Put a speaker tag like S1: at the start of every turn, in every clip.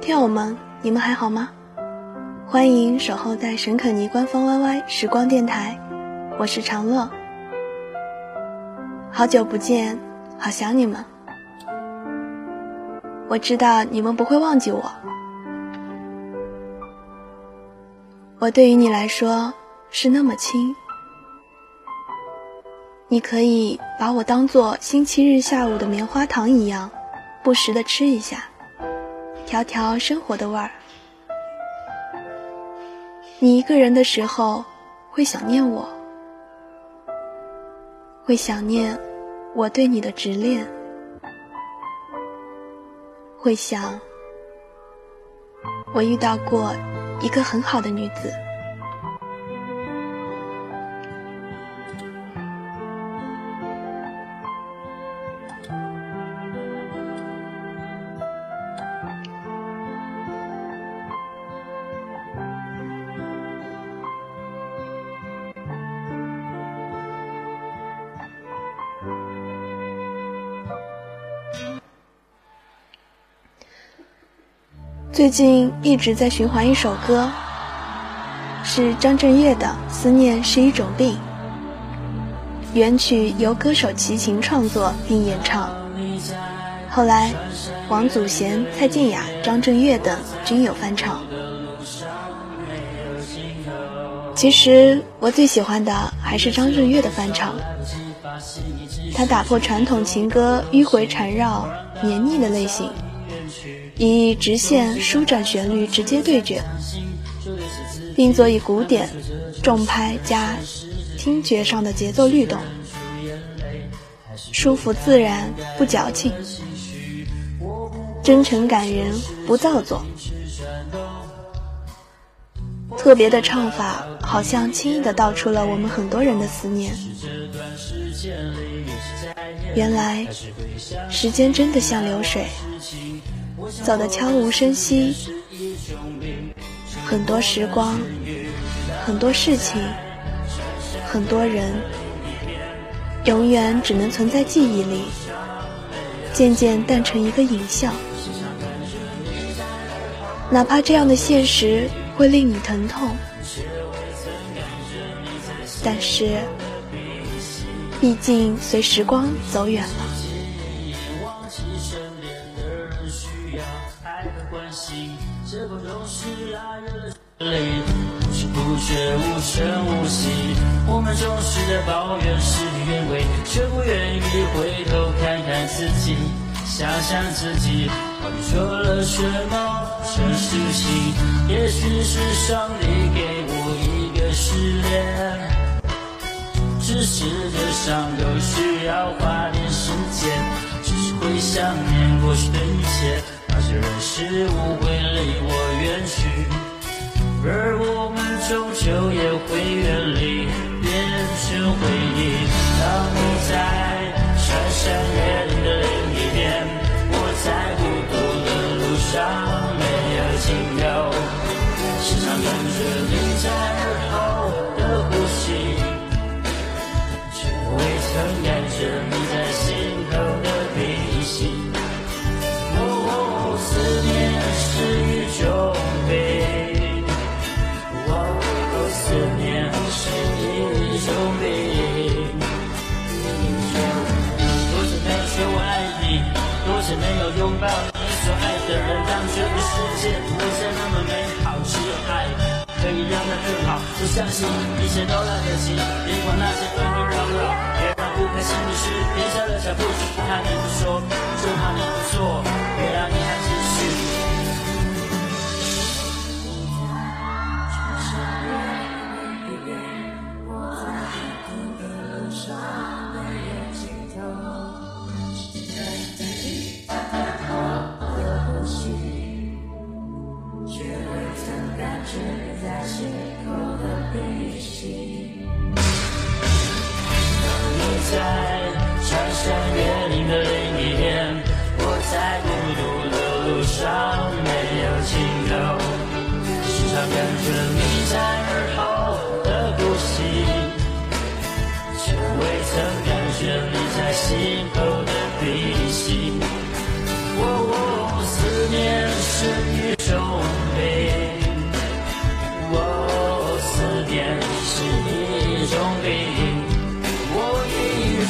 S1: 听友们，你们还好吗？欢迎守候在沈可妮官方 YY 时光电台，我是长乐。好久不见，好想你们。我知道你们不会忘记我，我对于你来说是那么轻。你可以把我当做星期日下午的棉花糖一样，不时的吃一下，调调生活的味儿。你一个人的时候，会想念我，会想念我对你的执念，会想我遇到过一个很好的女子。最近一直在循环一首歌，是张震岳的《思念是一种病》，原曲由歌手齐秦创作并演唱，后来王祖贤、蔡健雅、张震岳等均有翻唱。其实我最喜欢的还是张震岳的翻唱，他打破传统情歌迂回缠绕、黏腻的类型。以直线舒展旋律直接对决，并佐以古典重拍加听觉上的节奏律动，舒服自然不矫情，真诚感人不造作。特别的唱法，好像轻易的道出了我们很多人的思念。原来，时间真的像流水。走得悄无声息，很多时光，很多事情，很多人，永远只能存在记忆里，渐渐淡成一个影像。哪怕这样的现实会令你疼痛，但是，毕竟随时光走远了。
S2: 不知不觉，无声无息，我们总是在抱怨事与愿违，却不愿意回头看看自己，想想自己到底做了什么蠢事情。也许是上帝给我一个试炼，只是这伤口需要花点时间，只是会想念过去的一切，那些人事物会离我远去。而我们终究也会远离，变成回忆。当你在穿山越岭的另一边，我在孤独的路上没有停留，时常感觉你在耳后的呼吸，却未曾更好。我相信一切都来得及，别管那些纷纷扰扰，别让不开心的事停下了脚步。不怕你不说，就怕你不做，别让遗憾在穿山越岭的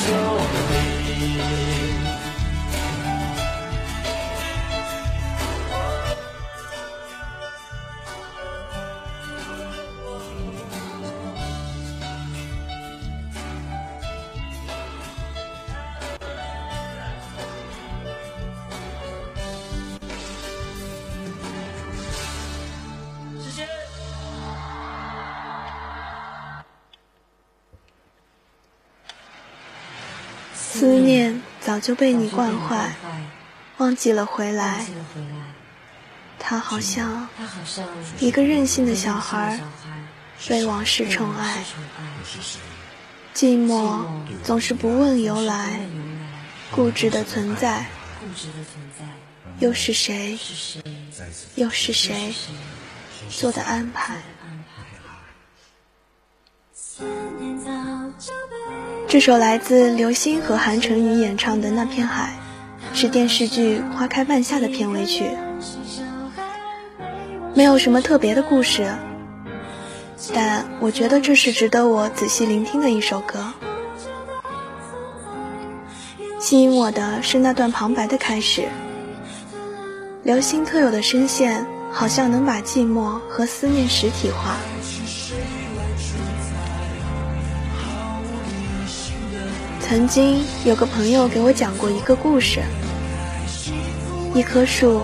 S2: 一
S1: 就被你惯坏，忘记了回来。他好像一个任性的小
S3: 小
S1: 孩
S3: 孩，
S1: 被往事宠爱，寂寞总是不问由来，固执的存在。又是谁？
S3: 是谁
S1: 又是谁做的
S3: 安排？
S1: 这首来自刘星和韩晨宇演唱的《那片海》，是电视剧《花开半夏》的片尾曲。没有什么特别的故事，但我觉得这是值得我仔细聆听的一首歌。吸引我的是那段旁白的开始，刘星特有的声线，好像能把寂寞和思念实体化。曾经有个朋友给我讲过一个故事：一棵树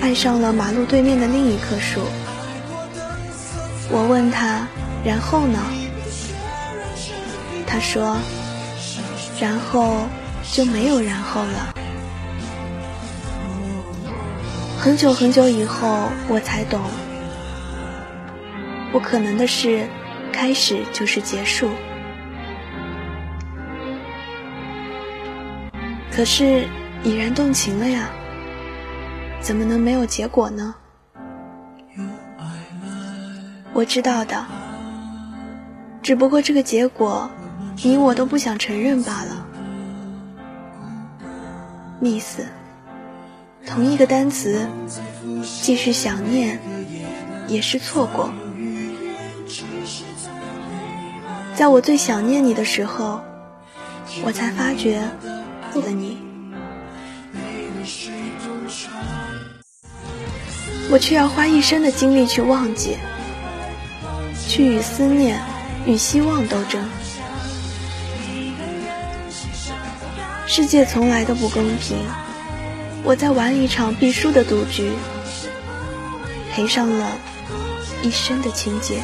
S1: 爱上了马路对面的另一棵树。我问他，然后呢？他说，然后就没有然后了。很久很久以后，我才懂，不可能的事，开始就是结束。可是已然动情了呀，怎么能没有结果呢？我知道的，只不过这个结果，你我都不想承认罢了。miss，同一个单词，既是想念，也是错过。在我最想念你的时候，我才发觉。了你，我却要花一生的精力去忘记，去与思念、与希望斗争。世界从来都不公平，我在玩一场必输的赌局，赔上了一生的情节。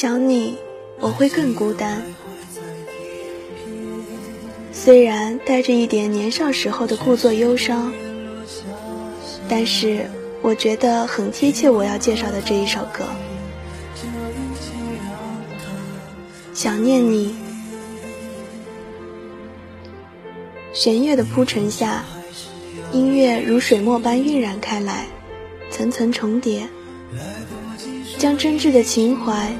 S1: 想你，我会更孤单。虽然带着一点年少时候的故作忧伤，但是我觉得很贴切我要介绍的这一首歌。想念你，弦乐的铺陈下，音乐如水墨般晕染开来，层层重叠，将真挚的情怀、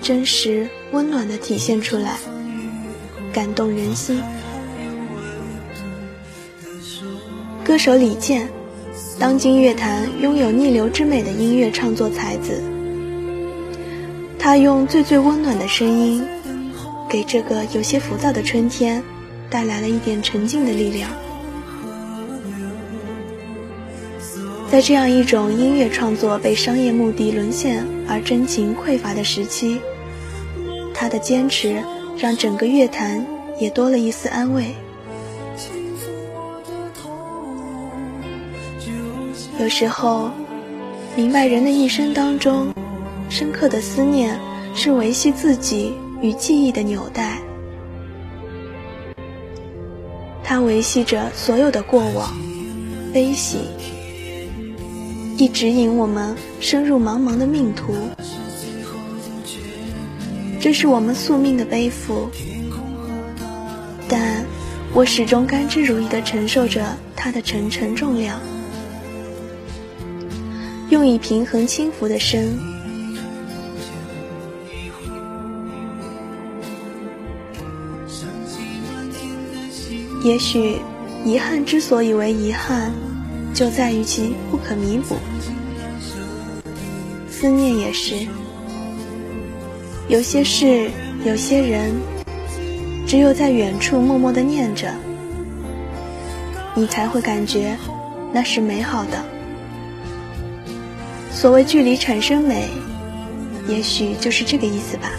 S1: 真实温暖的体现出来，感动人心。歌手李健，当今乐坛拥有逆流之美的音乐创作才子。他用最最温暖的声音，给这个有些浮躁的春天带来了一点沉静的力量。在这样一种音乐创作被商业目的沦陷而真情匮乏的时期，他的坚持让整个乐坛也多了一丝安慰。有时候，明白人的一生当中，深刻的思念是维系自己与记忆的纽带，它维系着所有的过往、悲喜，亦指引我们深入茫茫的命途。这是我们宿命的背负，但我始终甘之如饴地承受着它的沉沉重量。用以平衡轻浮的身。也许，遗憾之所以为遗憾，就在于其不可弥补。思念也是，有些事，有些人，只有在远处默默的念着，你才会感觉那是美好的。所谓距离产生美，也许就是这个意思吧。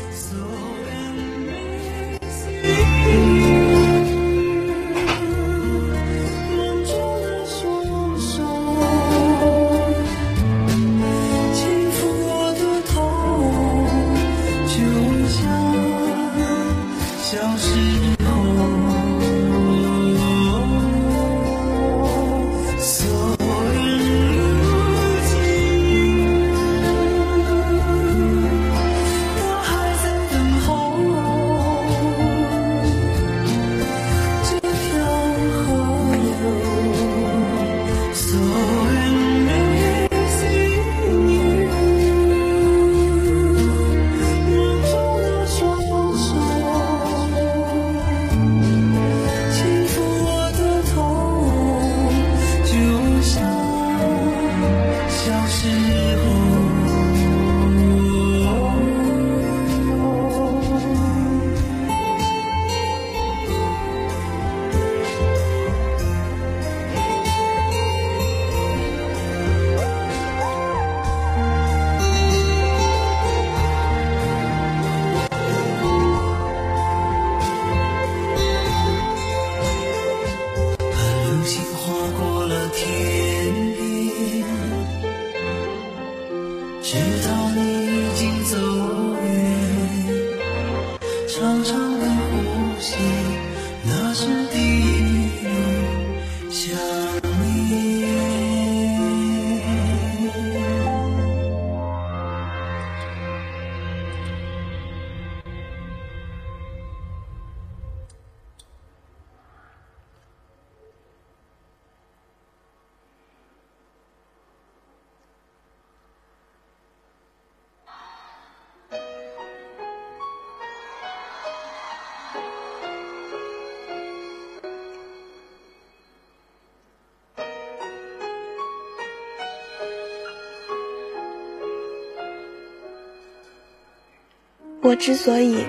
S1: 我之所以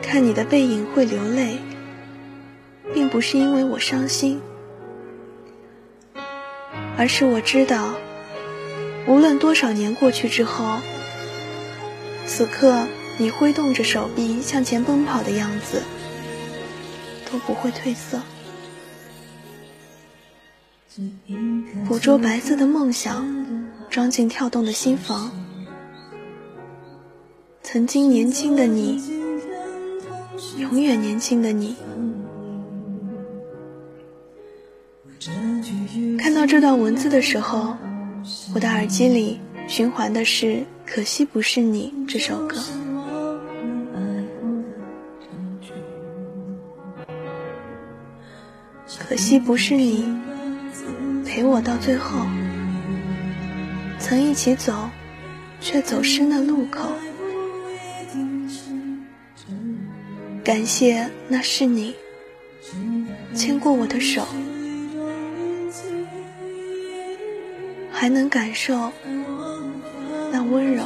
S1: 看你的背影会流泪，并不是因为我伤心，而是我知道，无论多少年过去之后，此刻你挥动着手臂向前奔跑的样子，都不会褪色。捕捉白色的梦想，装进跳动的心房。曾经年轻的你，永远年轻的你。看到这段文字的时候，我的耳机里循环的是《可惜不是你》这首歌。可惜不是你陪我到最后，曾一起走，却走失那路口。感谢那是你牵过我的手。还能感受那温柔。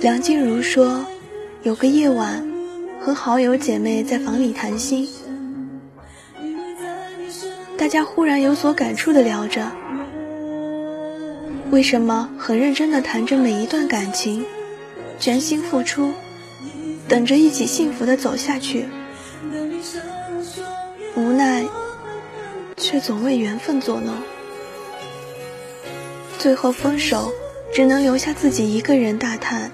S1: 梁静茹说：“有个夜晚，和好友姐妹在房里谈心，大家忽然有所感触的聊着，为什么很认真的谈着每一段感情，全心付出，等着一起幸福的走下去，无奈。”却总为缘分作弄，最后分手，只能留下自己一个人大叹：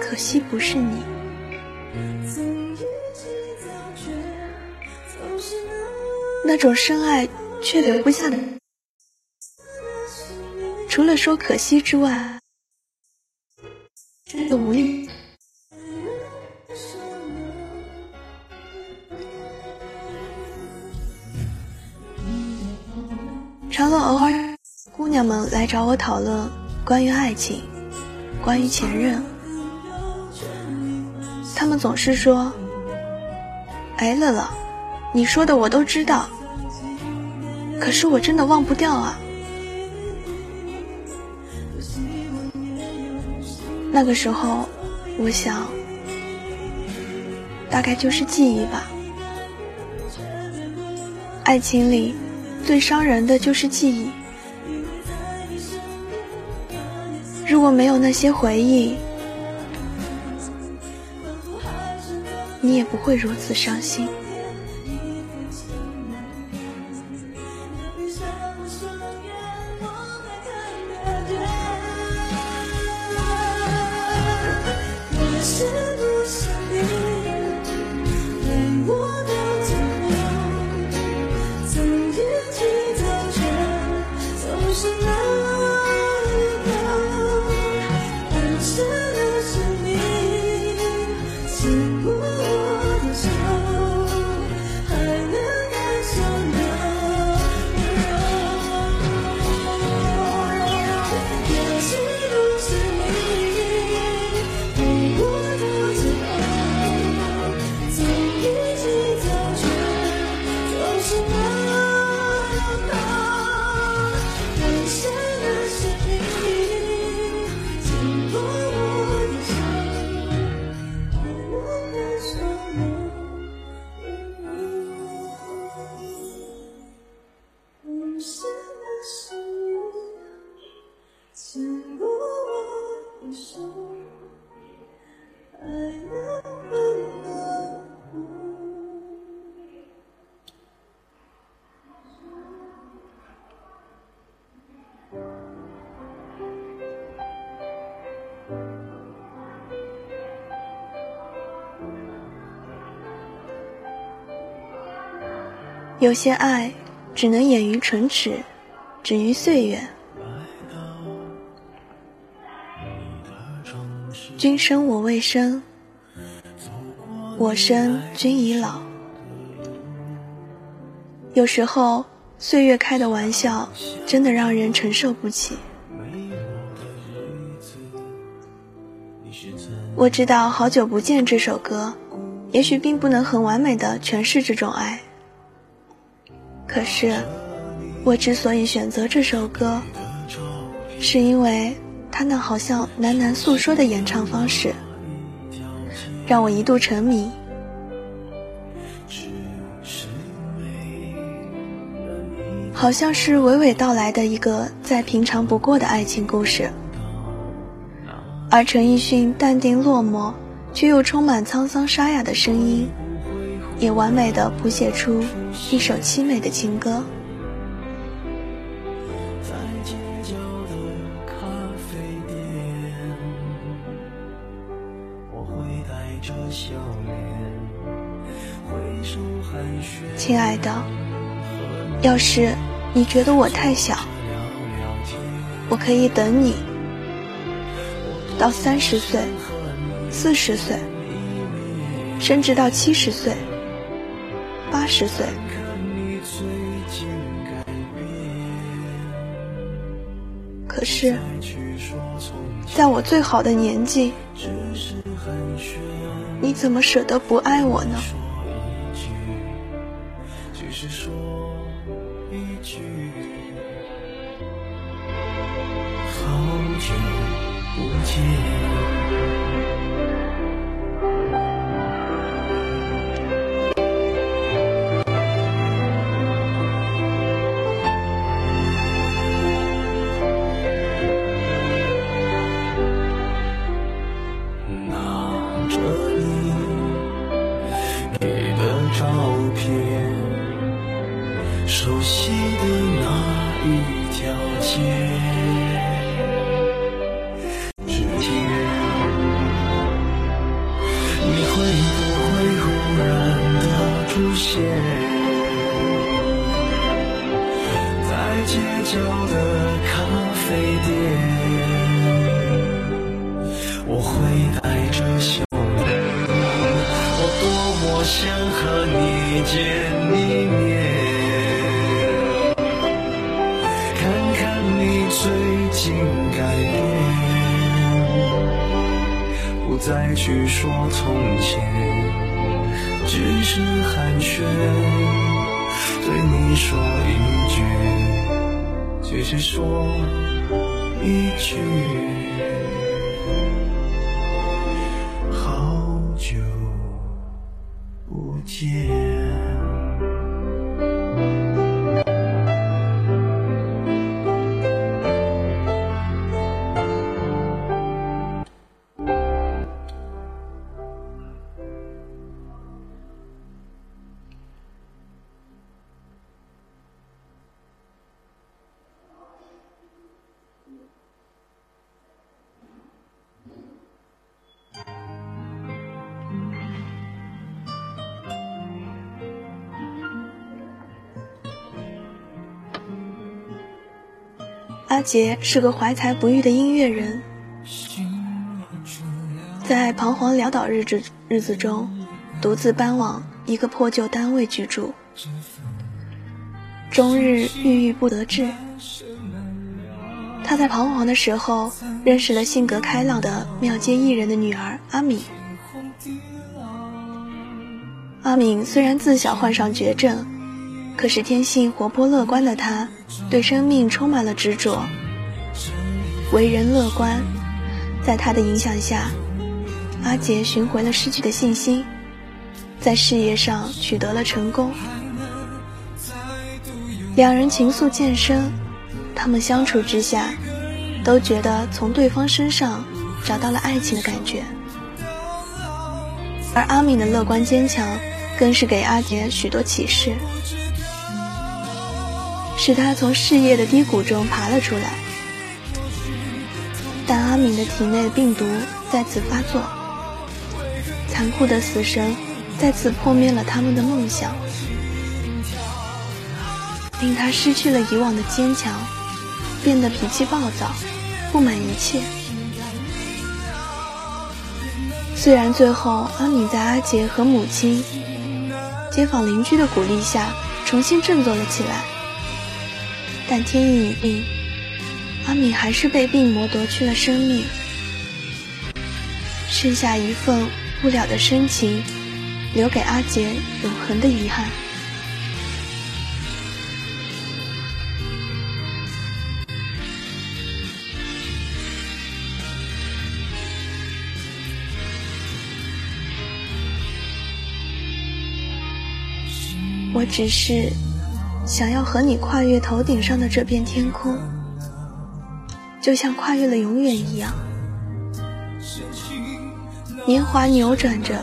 S1: 可惜不是你。那种深爱却留不下的，除了说可惜之外，无力。常了偶尔，姑娘们来找我讨论关于爱情，关于前任。他们总是说：“哎，乐乐，你说的我都知道，可是我真的忘不掉啊。”那个时候，我想，大概就是记忆吧。爱情里。最伤人的就是记忆，如果没有那些回忆，你也不会如此伤心。to 有些爱，只能掩于唇齿，止于岁月。君生我未生，我生君已老。有时候，岁月开的玩笑，真的让人承受不起。我知道《好久不见》这首歌，也许并不能很完美的诠释这种爱。可是，我之所以选择这首歌，是因为他那好像喃喃诉说的演唱方式，让我一度沉迷。好像是娓娓道来的一个再平常不过的爱情故事，而陈奕迅淡定落寞却又充满沧桑沙哑的声音。也完美的谱写出一首凄美的情歌。亲爱的，要是你觉得我太小，我可以等你到三十岁、四十岁，甚至到七十岁。八十岁。可是，在我最好的年纪，你怎么舍得不爱我呢？
S2: 不
S1: 阿杰是个怀才不遇的音乐人，在彷徨潦倒日子日子中，独自搬往一个破旧单位居住，终日郁郁不得志。他在彷徨的时候，认识了性格开朗的庙街艺人的女儿阿敏。阿敏虽然自小患上绝症，可是天性活泼乐观的她。对生命充满了执着，为人乐观，在他的影响下，阿杰寻回了失去的信心，在事业上取得了成功。两人情愫渐深，他们相处之下，都觉得从对方身上找到了爱情的感觉。而阿敏的乐观坚强，更是给阿杰许多启示。使他从事业的低谷中爬了出来，但阿敏的体内病毒再次发作，残酷的死神再次破灭了他们的梦想，令他失去了以往的坚强，变得脾气暴躁，不满一切。虽然最后阿敏在阿杰和母亲、街坊邻居的鼓励下，重新振作了起来。但天意已定，阿敏还是被病魔夺去了生命，剩下一份不了的深情，留给阿杰永恒的遗憾。我只是。想要和你跨越头顶上的这片天空，就像跨越了永远一样。年华扭转着，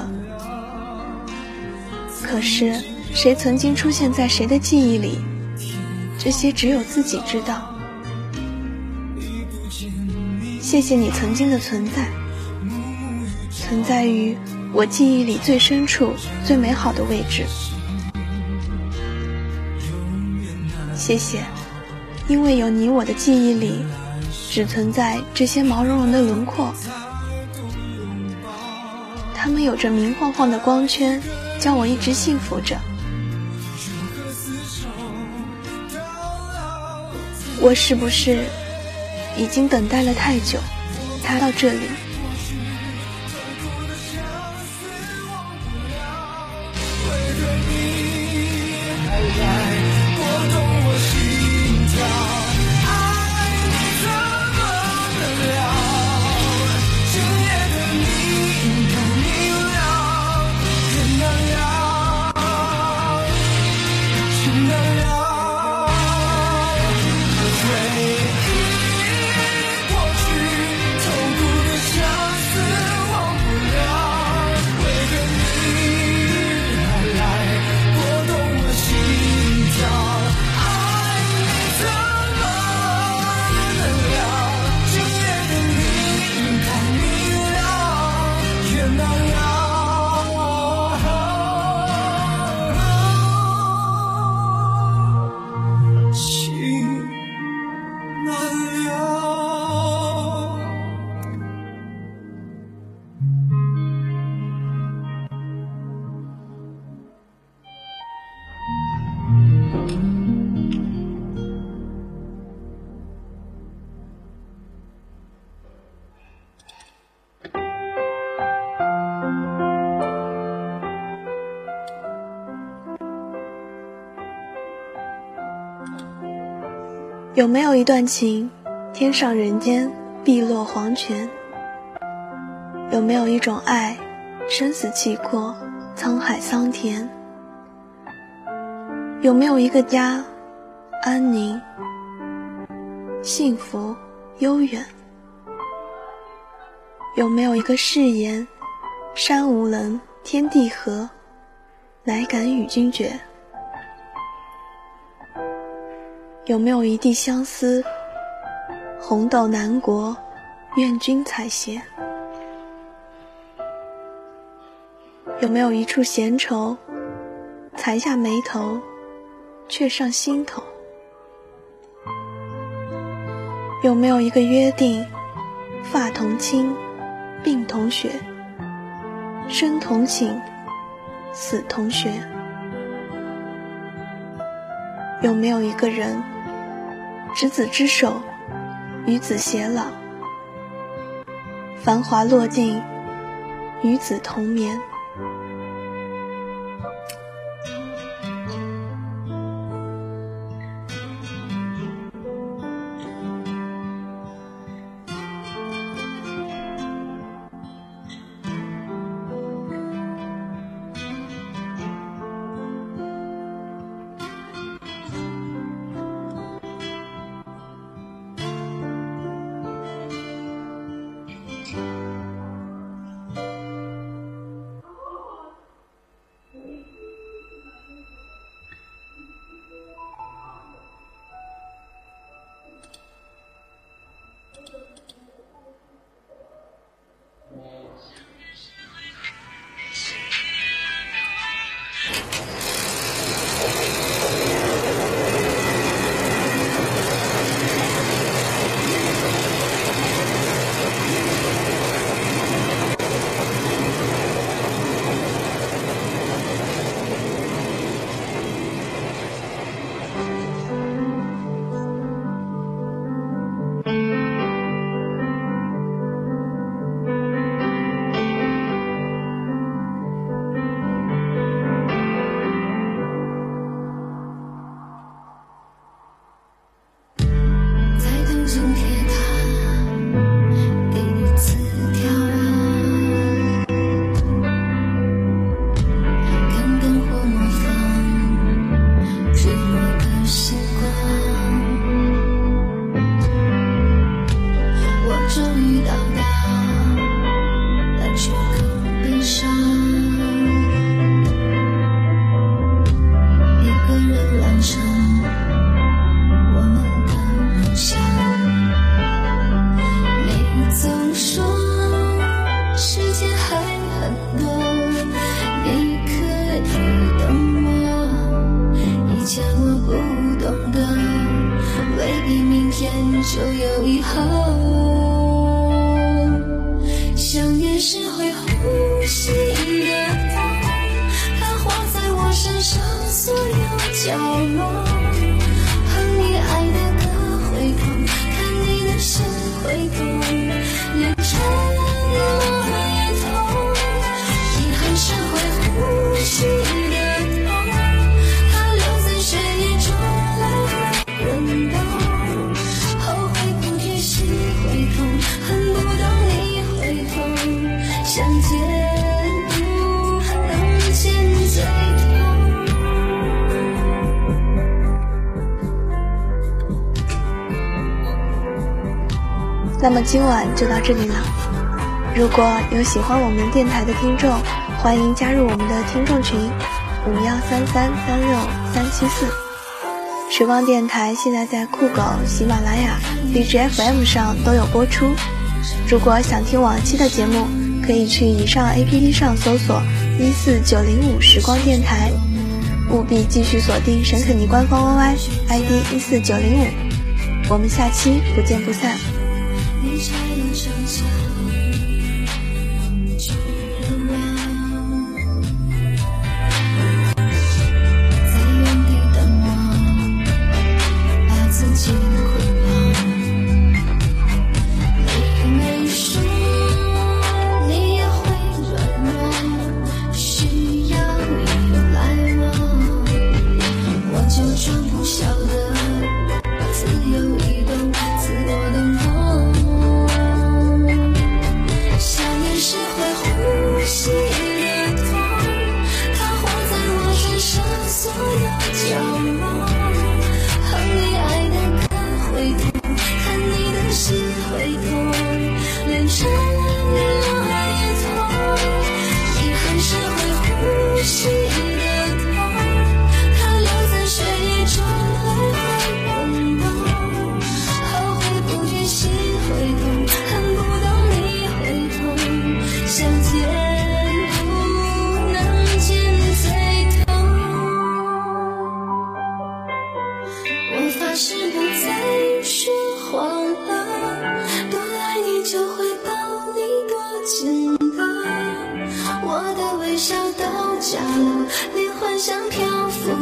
S1: 可是谁曾经出现在谁的记忆里，这些只有自己知道。谢谢你曾经的存在，存在于
S4: 我记忆里最深处、最美好的位置。谢谢，因为有你，我的记忆里只存在这些毛茸茸的轮廓，它们有着明晃晃的光圈，叫我一直幸福着。我是不是已经等待了太久？他到这里。有没有一段情，天上人间，碧落黄泉？有没有一种爱，生死契阔，沧海桑田？有没有一个家，安宁、幸福、悠远？有没有一个誓言，山无棱，天地合，乃敢与君绝？有没有一地相思？红豆南国，愿君采撷。有没有一处闲愁？才下眉头，却上心头。有没有一个约定？发同青，鬓同雪，生同寝，死同穴。有没有一个人，执子之手，与子偕老，繁华落尽，与子同眠？
S3: 那么今晚就到这里了。如果有喜欢我们电台的听众欢迎加入我们的听众群五幺三三三六三七四。时光电台现在在酷狗喜马拉雅 bgfm 上都有播出。如果想听往期的节目可以去以上 app 上搜索一四九零五时光电台务必继续锁定神可尼官方 yyid 一四九零五。我们下期不见不散。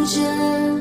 S5: 着